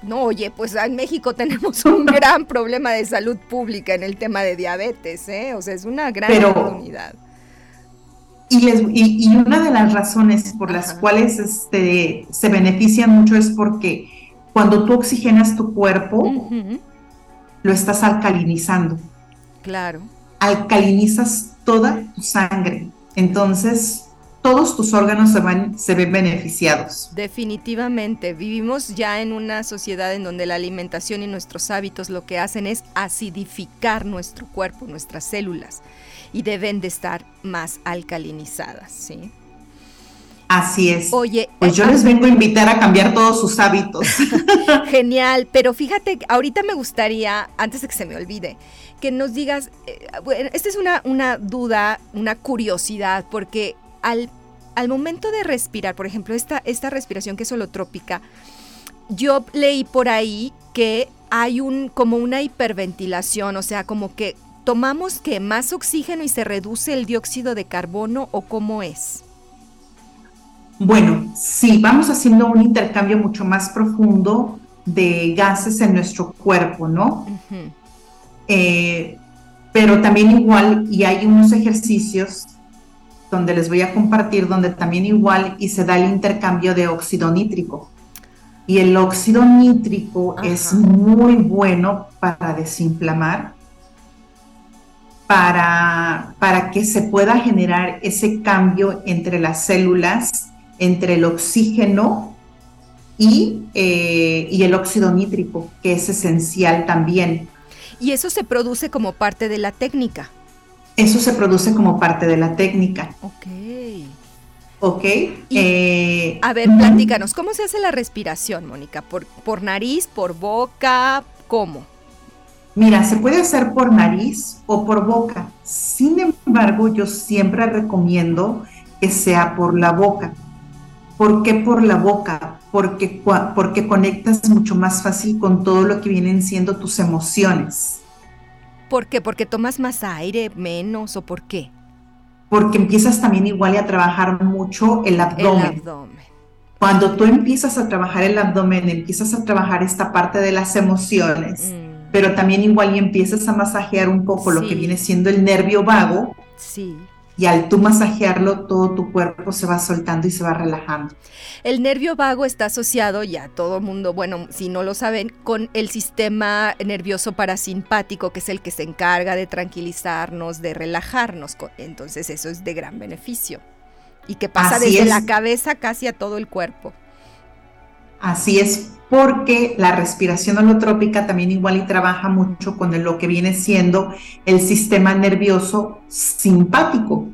no, oye, pues en México tenemos un gran problema de salud pública en el tema de diabetes, ¿eh? O sea, es una gran oportunidad. Y, y, una de las razones por las cuales este, se benefician mucho es porque cuando tú oxigenas tu cuerpo, lo estás alcalinizando. Claro. Alcalinizas toda tu sangre. Entonces, todos tus órganos se, van, se ven beneficiados. Definitivamente, vivimos ya en una sociedad en donde la alimentación y nuestros hábitos lo que hacen es acidificar nuestro cuerpo, nuestras células, y deben de estar más alcalinizadas, ¿sí? Así es. Oye, pues yo les vengo a invitar a cambiar todos sus hábitos. Genial, pero fíjate, ahorita me gustaría, antes de que se me olvide, que nos digas, eh, bueno, esta es una, una duda, una curiosidad, porque al, al momento de respirar, por ejemplo, esta, esta respiración que es holotrópica, yo leí por ahí que hay un como una hiperventilación, o sea, como que tomamos que más oxígeno y se reduce el dióxido de carbono o cómo es. Bueno, sí, vamos haciendo un intercambio mucho más profundo de gases en nuestro cuerpo, ¿no? Eh, pero también igual, y hay unos ejercicios donde les voy a compartir, donde también igual y se da el intercambio de óxido nítrico. Y el óxido nítrico es muy bueno para desinflamar, para, para que se pueda generar ese cambio entre las células, entre el oxígeno y, eh, y el óxido nítrico, que es esencial también. Y eso se produce como parte de la técnica. Eso se produce como parte de la técnica. Ok. Ok. Eh, a ver, platícanos, ¿cómo se hace la respiración, Mónica? ¿Por, ¿Por nariz, por boca? ¿Cómo? Mira, se puede hacer por nariz o por boca. Sin embargo, yo siempre recomiendo que sea por la boca. ¿Por qué por la boca? Porque, porque conectas mucho más fácil con todo lo que vienen siendo tus emociones. ¿Por qué? ¿Porque tomas más aire, menos o por qué? porque empiezas también igual a trabajar mucho el abdomen. El abdomen. Cuando tú empiezas a trabajar el abdomen, empiezas a trabajar esta parte de las emociones, mm. pero también igual y empiezas a masajear un poco lo que viene siendo el nervio vago. Sí y al tú masajearlo, todo tu cuerpo se va soltando y se va relajando. El nervio vago está asociado, ya todo mundo, bueno, si no lo saben, con el sistema nervioso parasimpático, que es el que se encarga de tranquilizarnos, de relajarnos. Entonces eso es de gran beneficio. Y que pasa desde la cabeza casi a todo el cuerpo. Así es, porque la respiración holotrópica también igual y trabaja mucho con lo que viene siendo el sistema nervioso simpático,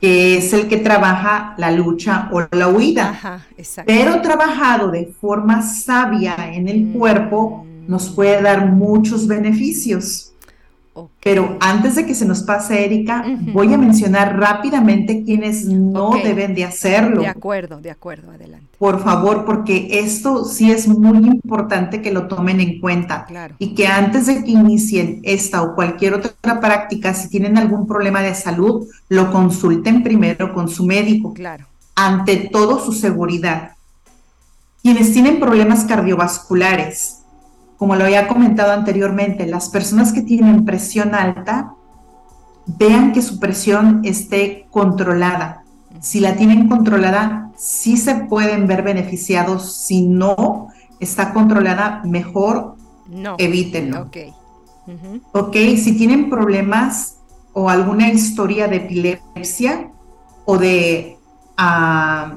que es el que trabaja la lucha o la huida. Pero trabajado de forma sabia en el cuerpo mm. nos puede dar muchos beneficios. Pero antes de que se nos pase, Erika, voy a mencionar rápidamente quienes no deben de hacerlo. De acuerdo, de acuerdo, adelante. Por favor, porque esto sí es muy importante que lo tomen en cuenta. Y que antes de que inicien esta o cualquier otra práctica, si tienen algún problema de salud, lo consulten primero con su médico. Claro. Ante todo, su seguridad. Quienes tienen problemas cardiovasculares, como lo había comentado anteriormente, las personas que tienen presión alta, vean que su presión esté controlada. Si la tienen controlada, sí se pueden ver beneficiados. Si no está controlada, mejor no. evítenlo. Ok. Ok, si tienen problemas o alguna historia de epilepsia o de ah,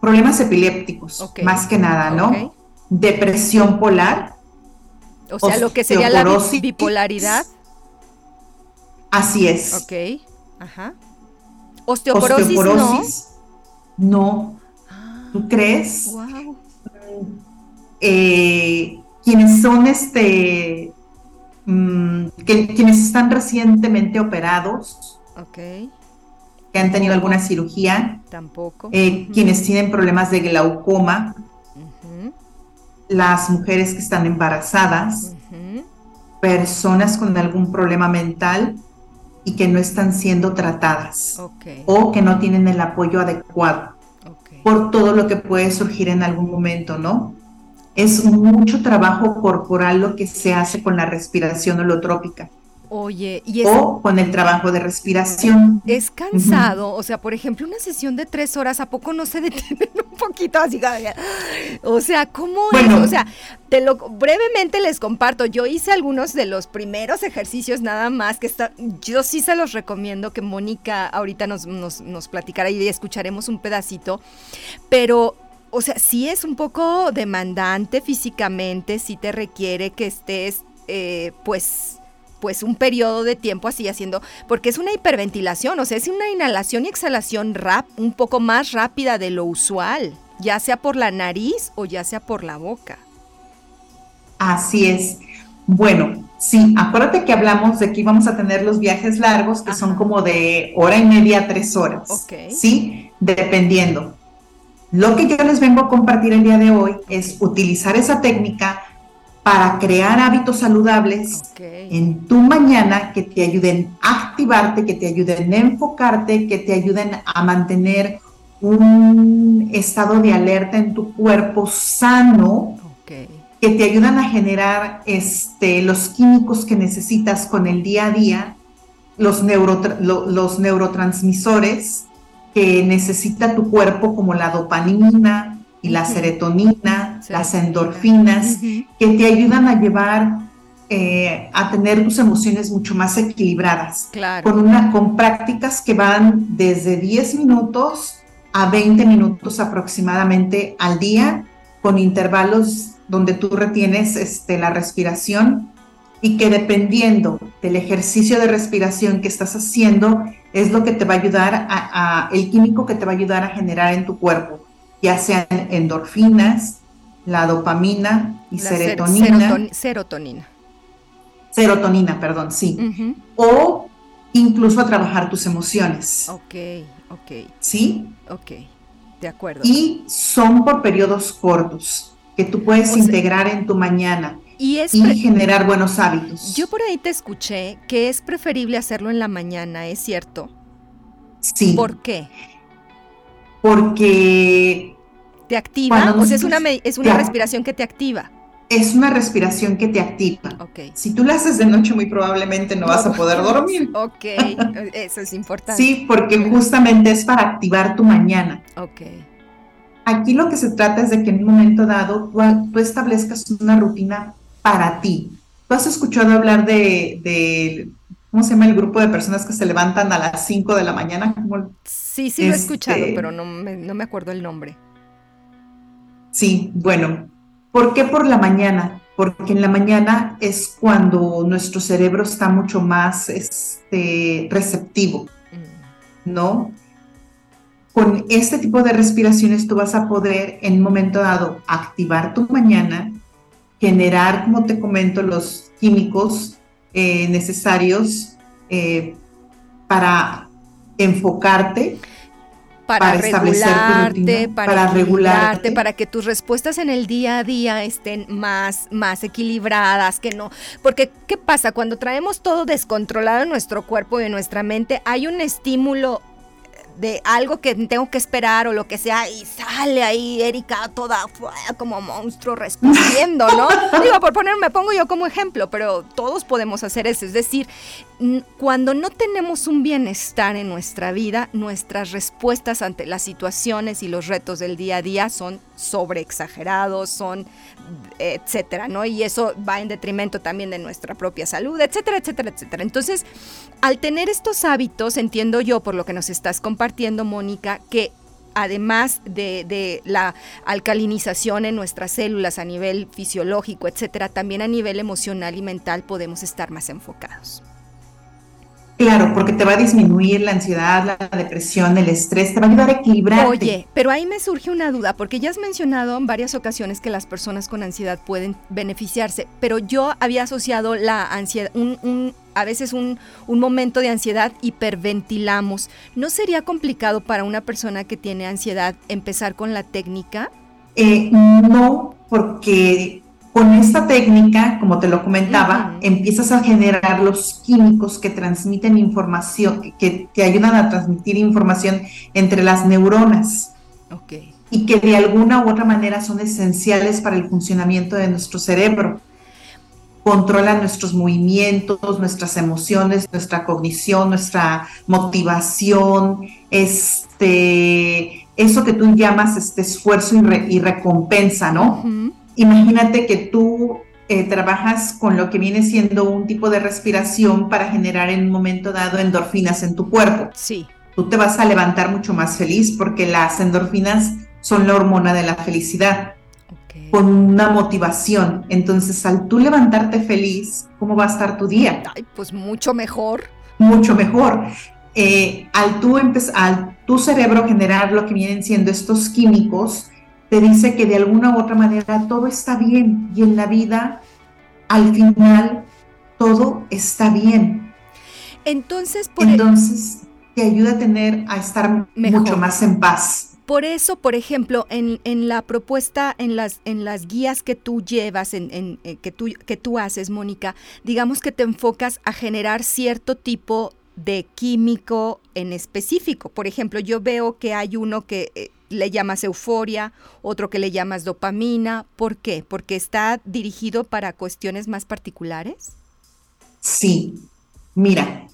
problemas epilépticos, más que nada, ¿no? Depresión polar. O sea, lo que sería la bipolaridad. Así es. Ok, ajá. Osteoporosis, no. Ah. ¿Tú crees? Wow. Eh, quienes son este, mm, quienes están recientemente operados. Ok. Que han tenido alguna cirugía. Tampoco. Eh, quienes tienen problemas de glaucoma las mujeres que están embarazadas, personas con algún problema mental y que no están siendo tratadas o que no tienen el apoyo adecuado por todo lo que puede surgir en algún momento, ¿no? Es mucho trabajo corporal lo que se hace con la respiración holotrópica. Oye, y es, o con el trabajo de respiración. Es cansado, o sea, por ejemplo, una sesión de tres horas, ¿a poco no se detienen un poquito así? O sea, ¿cómo es? O sea, te lo brevemente les comparto. Yo hice algunos de los primeros ejercicios nada más que está, yo sí se los recomiendo que Mónica ahorita nos, nos, nos platicara y escucharemos un pedacito, pero o sea, sí es un poco demandante físicamente, sí te requiere que estés, eh, pues, pues un periodo de tiempo así haciendo, porque es una hiperventilación, o sea, es una inhalación y exhalación rap, un poco más rápida de lo usual, ya sea por la nariz o ya sea por la boca. Así es. Bueno, sí, acuérdate que hablamos de que íbamos a tener los viajes largos, que son como de hora y media a tres horas. Ok. Sí, dependiendo. Lo que yo les vengo a compartir el día de hoy es utilizar esa técnica para crear hábitos saludables en tu mañana que te ayuden a activarte, que te ayuden a enfocarte, que te ayuden a mantener un estado de alerta en tu cuerpo sano, que te ayudan a generar este, los químicos que necesitas con el día a día, los, los neurotransmisores que necesita tu cuerpo como la dopamina, y la serotonina, las endorfinas, que te ayudan a llevar eh, a tener tus emociones mucho más equilibradas. Con, una, con prácticas que van desde 10 minutos a 20 minutos aproximadamente al día, con intervalos donde tú retienes este, la respiración y que dependiendo del ejercicio de respiración que estás haciendo, es lo que te va a ayudar a el químico que te va a ayudar a generar en tu cuerpo ya sean endorfinas, la dopamina y serotonina. serotonina. Serotonina, perdón, sí. O incluso a trabajar tus emociones. Ok, ok. ¿Sí? Ok, de acuerdo. Y son por periodos cortos que tú puedes integrar en tu mañana. Y, y generar buenos hábitos. Yo por ahí te escuché que es preferible hacerlo en la mañana, ¿es cierto? Sí. ¿Por qué? Porque ¿Te activa? O sea, es una, es una respiración que te activa. Es una respiración que te activa. Okay. Si tú la haces de noche, muy probablemente no, vas a poder dormir. Ok, eso es importante. Sí, porque justamente es para activar tu mañana. Ok. Aquí lo que se trata es de que en un momento dado tú, establezcas una rutina para ti. ¿Tú has escuchado hablar de, ¿cómo se llama el grupo de personas que se levantan a las 5 de la mañana? Sí, sí lo he escuchado, este pero no no me acuerdo el nombre. Sí, bueno, ¿por qué por la mañana? Porque en la mañana es cuando nuestro cerebro está mucho más este, receptivo, mm. ¿no? Con este tipo de respiraciones tú vas a poder en un momento dado activar tu mañana, generar, como te comento, los químicos eh, necesarios eh, para enfocarte para, regularte, para, regularte, para que tus respuestas en el día a día estén más, más equilibradas, que no. Porque, ¿qué pasa? Cuando traemos todo descontrolado en nuestro cuerpo y en nuestra mente, hay un estímulo de algo que tengo que esperar o lo que sea y sale ahí Erika toda como monstruo respondiendo, ¿no? Digo, por poner, me pongo yo como ejemplo, pero todos podemos hacer eso. Es decir, cuando no tenemos un bienestar en nuestra vida, nuestras respuestas ante las situaciones y los retos del día a día son sobreexagerados, son etcétera, ¿no? Y eso va en detrimento también de nuestra propia salud, etcétera, etcétera, etcétera. Entonces, al tener estos hábitos, entiendo yo por lo que nos estás compartiendo, Mónica, que además de, de, la alcalinización en nuestras células a nivel fisiológico, etcétera, también a nivel emocional y mental podemos estar más enfocados. Claro, porque te va a disminuir la ansiedad, la depresión, el estrés, te va a ayudar a equilibrar. Oye, pero ahí me surge una duda, porque ya has mencionado en varias ocasiones que las personas con ansiedad pueden beneficiarse, pero yo había asociado la ansiedad, un, a veces un, un, momento de ansiedad hiperventilamos. ¿No sería complicado para una persona que tiene ansiedad empezar con la técnica? Eh, no, porque con esta técnica, como te lo comentaba, empiezas a generar los químicos que transmiten información, que te ayudan a transmitir información entre las neuronas. Y que de alguna u otra manera son esenciales para el funcionamiento de nuestro cerebro. Controlan nuestros movimientos, nuestras emociones, nuestra cognición, nuestra motivación, este, eso que tú llamas este esfuerzo y, recompensa, ¿no? Imagínate que tú eh, trabajas con lo que viene siendo un tipo de respiración para generar en un momento dado endorfinas en tu cuerpo. Sí. Tú te vas a levantar mucho más feliz porque las endorfinas son la hormona de la felicidad. con una motivación. Entonces, al tú levantarte feliz, ¿cómo va a estar tu día? Ay, pues mucho mejor. Mucho mejor. Eh, al, tú al tu cerebro generar lo que vienen siendo estos químicos, te dice que de alguna u otra manera todo está bien y en la vida, al final, todo está bien. Entonces, por e- Entonces te ayuda a tener, a estar mucho más en paz. Por eso, por ejemplo, en, en, la propuesta, en las, en las guías que tú llevas, en, en, eh, que, tú, que tú haces, Mónica, digamos que te enfocas a generar cierto tipo de químico en específico. Por ejemplo, yo veo que hay uno que eh, le llamas euforia, otro que le llamas dopamina. ¿Por qué? ¿Porque está dirigido para cuestiones más particulares? Sí. Mira,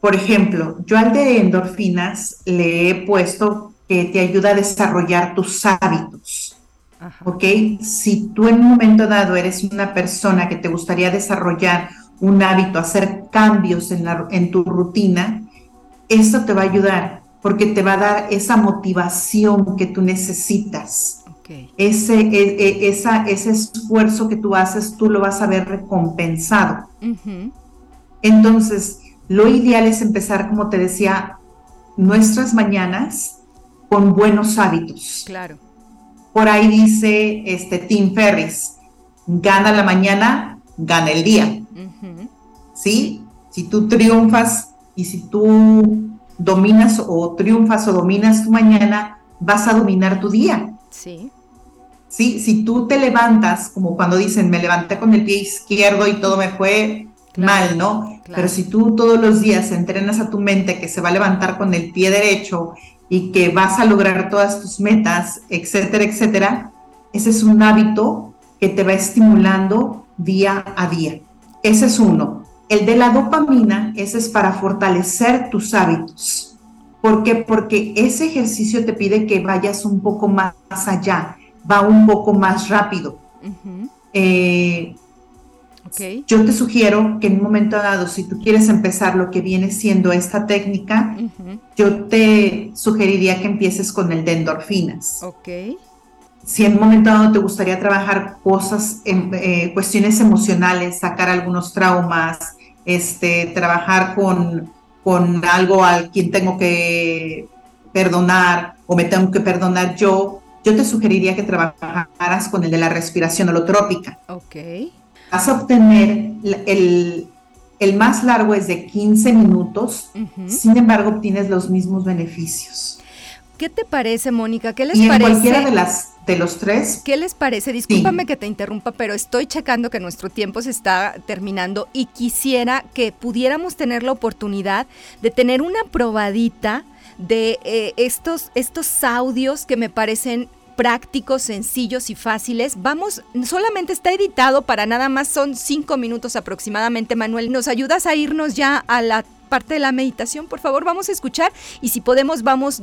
por ejemplo, yo al de endorfinas le he puesto que te ayuda a desarrollar tus hábitos. ¿Ok? Si tú en un momento dado eres una persona que te gustaría desarrollar un hábito, hacer cambios en, la, en tu rutina, esto te va a ayudar porque te va a dar esa motivación que tú necesitas. Ese, e, e, esa, ese esfuerzo que tú haces, tú lo vas a ver recompensado. Entonces, lo ideal es empezar, como te decía, nuestras mañanas con buenos hábitos. Claro. Por ahí dice este Tim Ferris, gana la mañana, gana el día. ¿Sí? Si tú triunfas y si tú dominas o triunfas o dominas tu mañana, vas a dominar tu día. Sí. Sí, si tú te levantas, como cuando dicen, me levanté con el pie izquierdo y todo me fue mal, ¿no? Pero si tú todos los días entrenas a tu mente que se va a levantar con el pie derecho y que vas a lograr todas tus metas, etcétera, etcétera, ese es un hábito que te va estimulando día a día. Ese es uno. El de la dopamina, ese es para fortalecer tus hábitos. ¿Por qué? Porque ese ejercicio te pide que vayas un poco más allá, va un poco más rápido. Yo te sugiero que en un momento dado, si tú quieres empezar lo que viene siendo esta técnica, yo te sugeriría que empieces con el de endorfinas. Ok. Si en un momento dado te gustaría trabajar cosas, en, eh, cuestiones emocionales, sacar algunos traumas, este, trabajar con, con algo al quien tengo que perdonar o me tengo que perdonar yo, yo te sugeriría que trabajaras con el de la respiración holotrópica. Ok vas a obtener el, el más largo es de 15 minutos, sin embargo obtienes los mismos beneficios. ¿Qué te parece, Mónica? ¿Qué les y en parece? Cualquiera de las de los tres. ¿Qué les parece? Discúlpame que te interrumpa, pero estoy checando que nuestro tiempo se está terminando y quisiera que pudiéramos tener la oportunidad de tener una probadita de eh, estos, estos audios que me parecen prácticos, sencillos y fáciles. Vamos, solamente está editado para nada más, son cinco minutos aproximadamente. Manuel, ¿nos ayudas a irnos ya a la parte de la meditación? Por favor, vamos a escuchar y si podemos, vamos,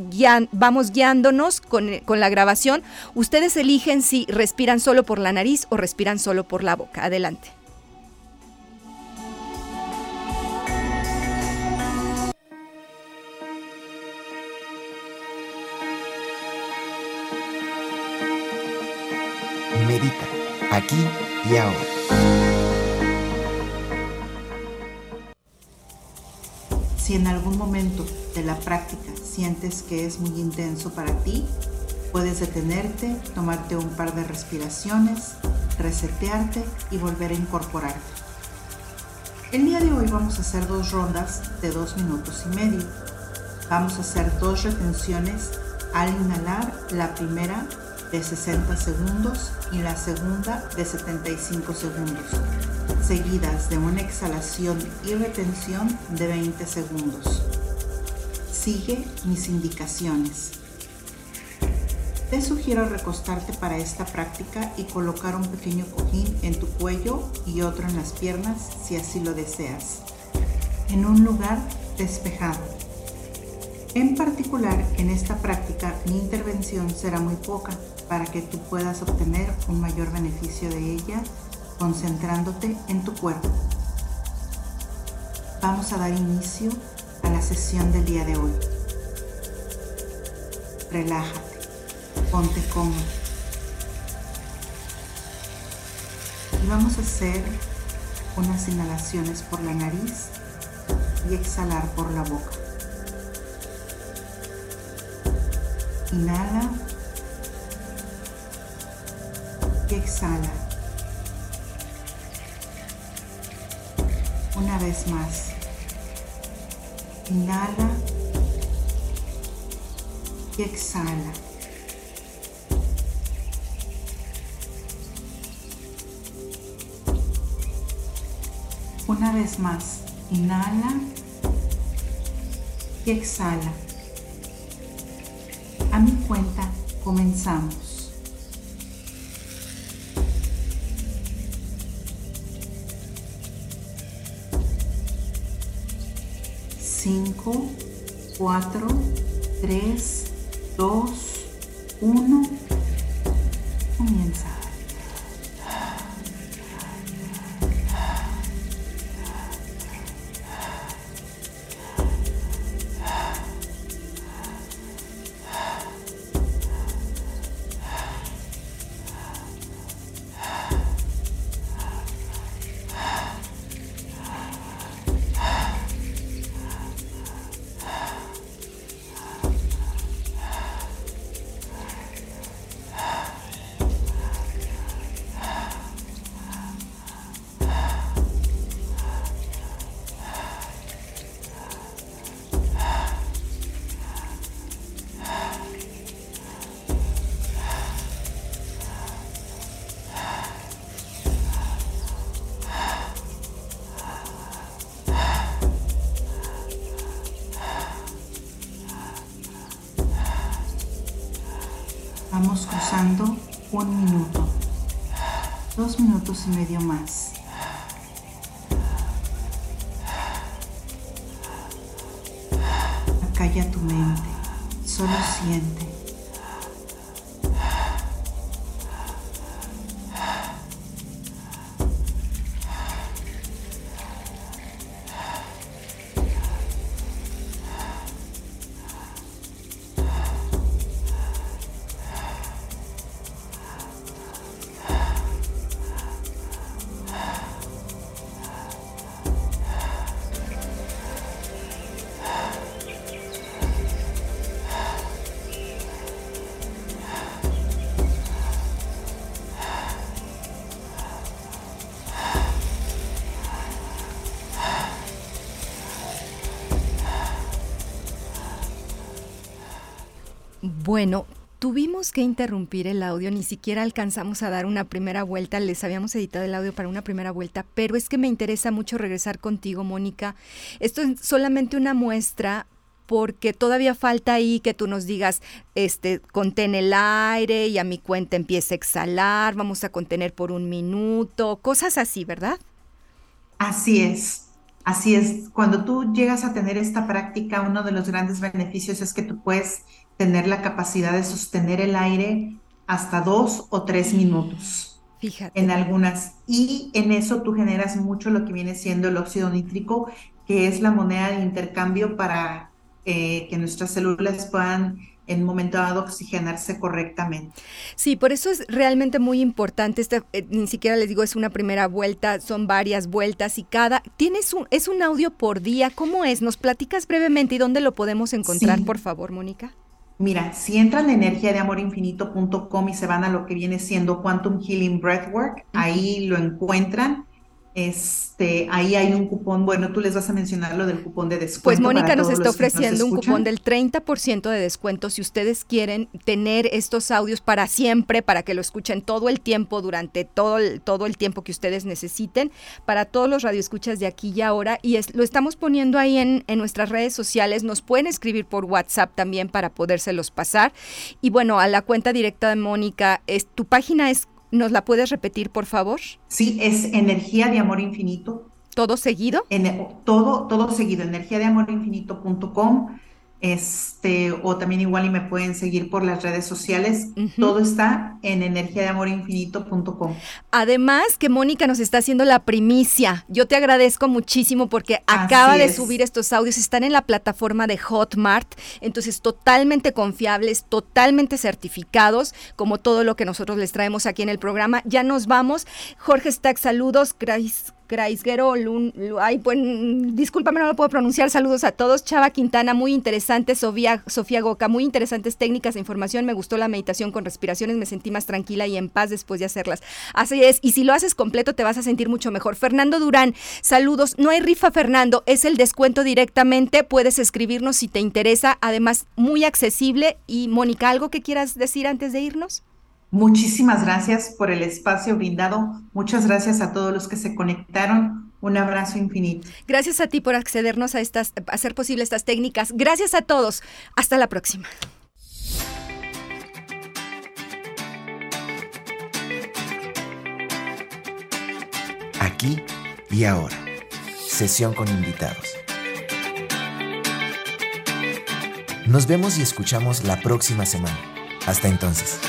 vamos guiándonos con, con la grabación. Ustedes eligen si respiran solo por la nariz o respiran solo por la boca. Adelante. Medita, aquí y ahora. Si en algún momento de la práctica sientes que es muy intenso para ti, puedes detenerte, tomarte un par de respiraciones, resetearte y volver a incorporarte. El día de hoy vamos a hacer dos rondas de dos minutos y medio. Vamos a hacer dos retenciones al inhalar. La primera de 60 segundos y la segunda de 75 segundos, seguidas de una exhalación y retención de 20 segundos. Sigue mis indicaciones. Te sugiero recostarte para esta práctica y colocar un pequeño cojín en tu cuello y otro en las piernas si así lo deseas, en un lugar despejado. En particular, en esta práctica mi intervención será muy poca para que tú puedas obtener un mayor beneficio de ella concentrándote en tu cuerpo. Vamos a dar inicio a la sesión del día de hoy. Relájate, ponte cómodo. vamos a hacer unas inhalaciones por la nariz y exhalar por la boca. Inhala y exhala. Una vez más. Inhala y exhala. Una vez más, inhala y exhala. A mi cuenta, comenzamos. 5, 4, 3, 2, 1. Un minuto, dos minutos y medio más. Acalla tu mente, solo siente. Bueno, tuvimos que interrumpir el audio, ni siquiera alcanzamos a dar una primera vuelta, les habíamos editado el audio para una primera vuelta, pero es que me interesa mucho regresar contigo, Mónica. Esto es solamente una muestra porque todavía falta ahí que tú nos digas, este, contén el aire y a mi cuenta empieza a exhalar, vamos a contener por un minuto, cosas así, ¿verdad? Así es. Así es, cuando tú llegas a tener esta práctica, uno de los grandes beneficios es que tú puedes tener la capacidad de sostener el aire hasta dos o tres minutos. Fíjate. En algunas. Y en eso tú generas mucho lo que viene siendo el óxido nítrico, que es la moneda de intercambio para eh, que nuestras células puedan en un momento dado oxigenarse correctamente. Sí, por eso es realmente muy importante. Este, eh, ni siquiera les digo es una primera vuelta, son varias vueltas y cada. Tienes un, es un audio por día. ¿Cómo es? ¿Nos platicas brevemente y dónde lo podemos encontrar, Sí. por favor, Mónica? Mira, si entran a energiadeamorinfinito.com y se van a lo que viene siendo Quantum Healing Breathwork, ahí lo encuentran. Este, ahí hay un cupón, bueno, tú les vas a mencionar lo del cupón de descuento. Pues Mónica nos está nos ofreciendo un cupón del 30% de descuento si ustedes quieren tener estos audios para siempre, para que lo escuchen todo el tiempo, durante todo el, todo el tiempo que ustedes necesiten, para todos los radioescuchas de aquí y ahora. Y es- lo estamos poniendo ahí en, en nuestras redes sociales. Nos pueden escribir por WhatsApp también para podérselos pasar. Y bueno, a la cuenta directa de Mónica, es, tu página es, ¿nos la puedes repetir, por favor? Sí, es energía de amor infinito. ¿Todo seguido? En, todo, todo seguido, energiadeamorinfinito.com. este, o también igual y me pueden seguir por las redes sociales. Todo está en energiadeamorinfinito.com. Además que Mónica nos está haciendo la primicia. Yo te agradezco muchísimo porque acaba de subir estos audios, están en la plataforma de Hotmart, entonces totalmente confiables, totalmente certificados, como todo lo que nosotros les traemos aquí en el programa. Ya nos vamos. Jorge Stack, saludos. Gracias Graisguero, ay, pues, discúlpame, no lo puedo pronunciar. Saludos a todos. Chava Quintana, muy interesante. Sofía, Sofía Goca, muy interesantes técnicas de información. Me gustó la meditación con respiraciones, me sentí más tranquila y en paz después de hacerlas. Así es, y si lo haces completo te vas a sentir mucho mejor. Fernando Durán, saludos. No hay rifa, Fernando, es el descuento directamente. Puedes escribirnos si te interesa. Además, muy accesible. Y Mónica, ¿algo que quieras decir antes de irnos? Muchísimas gracias por el espacio brindado. Muchas gracias a todos los que se conectaron. Un abrazo infinito. Gracias a ti por accedernos a estas, hacer posible estas técnicas. Gracias a todos. Hasta la próxima. Aquí y ahora. Sesión con invitados. Nos vemos y escuchamos la próxima semana. Hasta entonces.